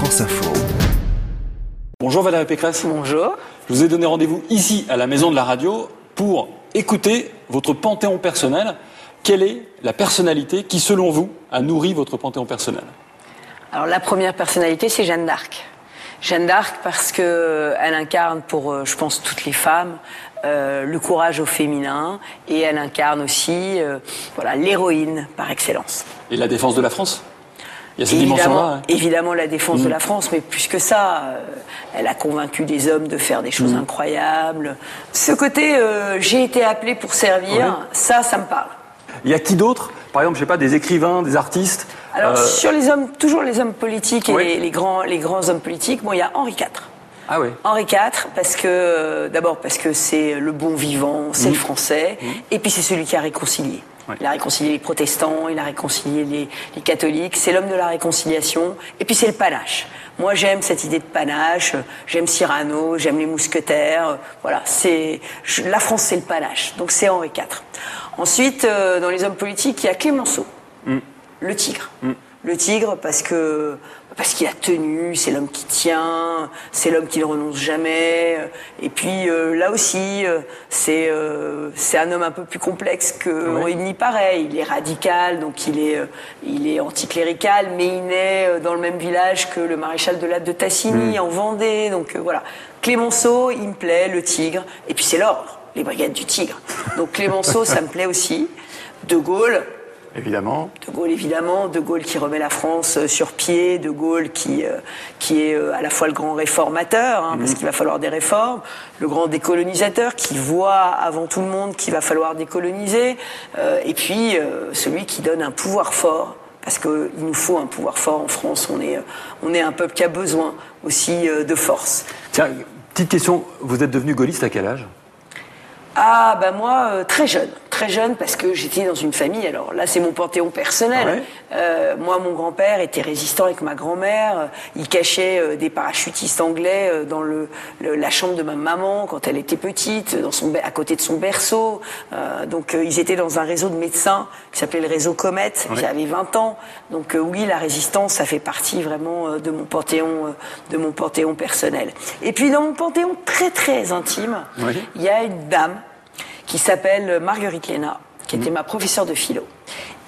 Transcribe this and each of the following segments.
France Info. Bonjour Valérie Pécresse. Bonjour. Je vous ai donné rendez-vous ici à la Maison de la Radio pour écouter votre panthéon personnel. Quelle est la personnalité qui, selon vous, a nourri votre panthéon personnel? Alors la première personnalité, c'est Jeanne d'Arc. Jeanne d'Arc parce que elle incarne pour, euh, je pense, toutes les femmes euh, le courage au féminin et elle incarne aussi, euh, voilà, l'héroïne par excellence. Et la défense de la France? Il y a cette dimension-là Évidemment, hein évidemment la défense de Mm. la France, mais plus que ça, euh, elle a convaincu des hommes de faire des Mm. choses incroyables. Ce côté, euh, j'ai été appelé pour servir, ça, ça me parle. Il y a qui d'autre? Par exemple, je sais pas, des écrivains, des artistes Alors Euh, sur les hommes, toujours les hommes politiques et Oui. les, les grands, les grands hommes politiques, bon, il y a Henri IV. Ah oui. Henri IV, parce que euh, d'abord parce que c'est le bon vivant, c'est le français, et puis c'est celui qui a réconcilié. Mmh. Ouais. Il a réconcilié les protestants, il a réconcilié les, les catholiques, c'est l'homme de la réconciliation, et puis c'est le panache. Moi j'aime cette idée de panache, j'aime Cyrano, j'aime les mousquetaires, voilà, c'est la France c'est le panache, donc c'est Henri IV. Ensuite, euh, dans les hommes politiques, il y a Clémenceau le tigre. Le tigre parce que parce qu'il a tenu, c'est l'homme qui tient, c'est l'homme qui ne renonce jamais. Et puis euh, là aussi, euh, c'est euh, c'est un homme un peu plus complexe que Ouais. il n'y paraît. Il est radical, donc il est il est anticlérical, mais il naît dans le même village que le maréchal de Latte de Tassigny en Vendée. Donc voilà, Clémenceau, il me plaît, le tigre. Et puis c'est l'ordre, les brigades du tigre. Donc Clémenceau, ça me plaît aussi. De Gaulle, Évidemment. de Gaulle, évidemment, De Gaulle qui remet la France euh, sur pied, De Gaulle qui, euh, qui est euh, à la fois le grand réformateur, hein, parce qu'il va falloir des réformes, le grand décolonisateur qui voit avant tout le monde qu'il va falloir décoloniser, euh, et puis celui qui donne un pouvoir fort. Parce qu'il nous faut un pouvoir fort en France. On est, on est un peuple qui a besoin aussi de force. Tiens, petite question. Vous êtes devenu gaulliste à quel âge? Ah, bah moi, très jeune. Très jeune parce que j'étais dans une famille. Alors là, c'est mon panthéon personnel. Ouais. Euh, moi, mon grand-père était résistant avec ma grand-mère. Il cachait euh, des parachutistes anglais euh, dans le, le- la chambre de ma maman quand elle était petite, dans son, à côté de son berceau. Euh, donc, euh, ils étaient dans un réseau de médecins qui s'appelait le réseau Comet. Ouais. J'avais 20 ans. Donc, euh, oui, la résistance, ça fait partie vraiment de mon panthéon, de mon panthéon personnel. Et puis, dans mon panthéon très très intime, il y a une dame qui s'appelle Marguerite Léna, qui était ma professeure de philo.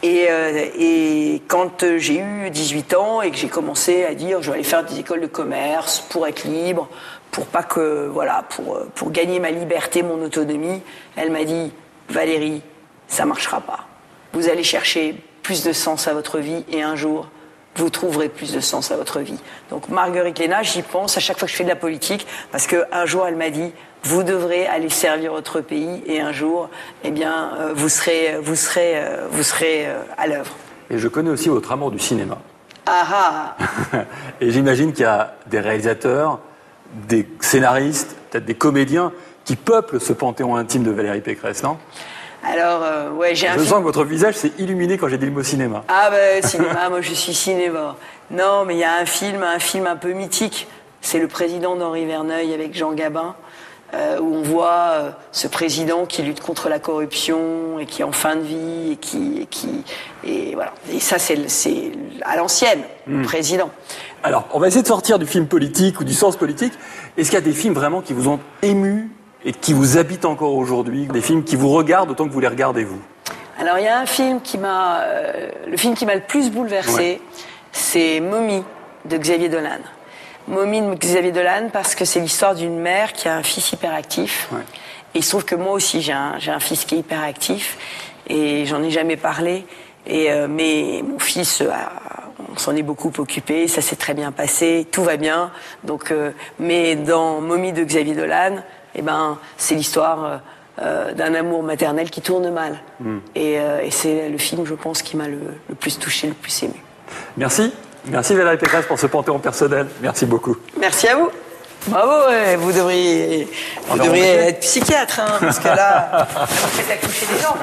Et, euh, et quand j'ai eu 18 ans et que j'ai commencé à dire je vais aller faire des écoles de commerce pour être libre, pour pas que voilà, pour euh, pour gagner ma liberté, mon autonomie, elle m'a dit Valérie, ça marchera pas. Vous allez chercher plus de sens à votre vie et un jour vous trouverez plus de sens à votre vie. Donc Marguerite Léna, j'y pense à chaque fois que je fais de la politique, parce qu'un jour elle m'a dit, vous devrez aller servir votre pays et un jour, eh bien, euh, vous serez, vous serez, euh, vous serez euh, à l'œuvre. Et je connais aussi votre amour du cinéma. Ah ah Et j'imagine qu'il y a des réalisateurs, des scénaristes, peut-être des comédiens qui peuplent ce panthéon intime de Valérie Pécresse, non? Alors, euh, ouais, j'ai un Je film- sens que votre visage s'est illuminé quand j'ai dit le mot cinéma. Ah ben cinéma, moi je suis cinéma. Non, mais il y a un film, un film un peu mythique. C'est le président d'Henri Verneuil avec Jean Gabin, euh, où on voit euh, ce président qui lutte contre la corruption et qui est en fin de vie et qui, et qui et voilà. Et ça c'est c'est à l'ancienne, le président. Alors, on va essayer de sortir du film politique ou du sens politique. Est-ce qu'il y a des films vraiment qui vous ont ému et qui vous habitent encore aujourd'hui Des films qui vous regardent autant que vous les regardez, vous Alors il y a un film qui m'a, euh, le film qui m'a le plus bouleversé, Ouais. c'est Mommy de Xavier Dolan. Mommy de Xavier Dolan parce que c'est l'histoire d'une mère qui a un fils hyperactif. Ouais. Et il se trouve que moi aussi j'ai un, j'ai un fils qui est hyperactif et j'en ai jamais parlé. Et euh, mais mon fils, a- on s'en est beaucoup occupé, ça s'est très bien passé, tout va bien. Donc, euh, mais dans Mommy de Xavier Dolan, eh ben c'est l'histoire. euh, euh, d'un amour maternel qui tourne mal. Et, euh, et c'est le film, je pense, qui m'a le, le plus touché, le plus ému. Merci. Merci Valérie Pécresse pour ce panthéon personnel. Merci beaucoup. Merci à vous. Bravo, ouais, vous devriez, vous devriez être psychiatre, hein, parce que là, vous faites accoucher des gens.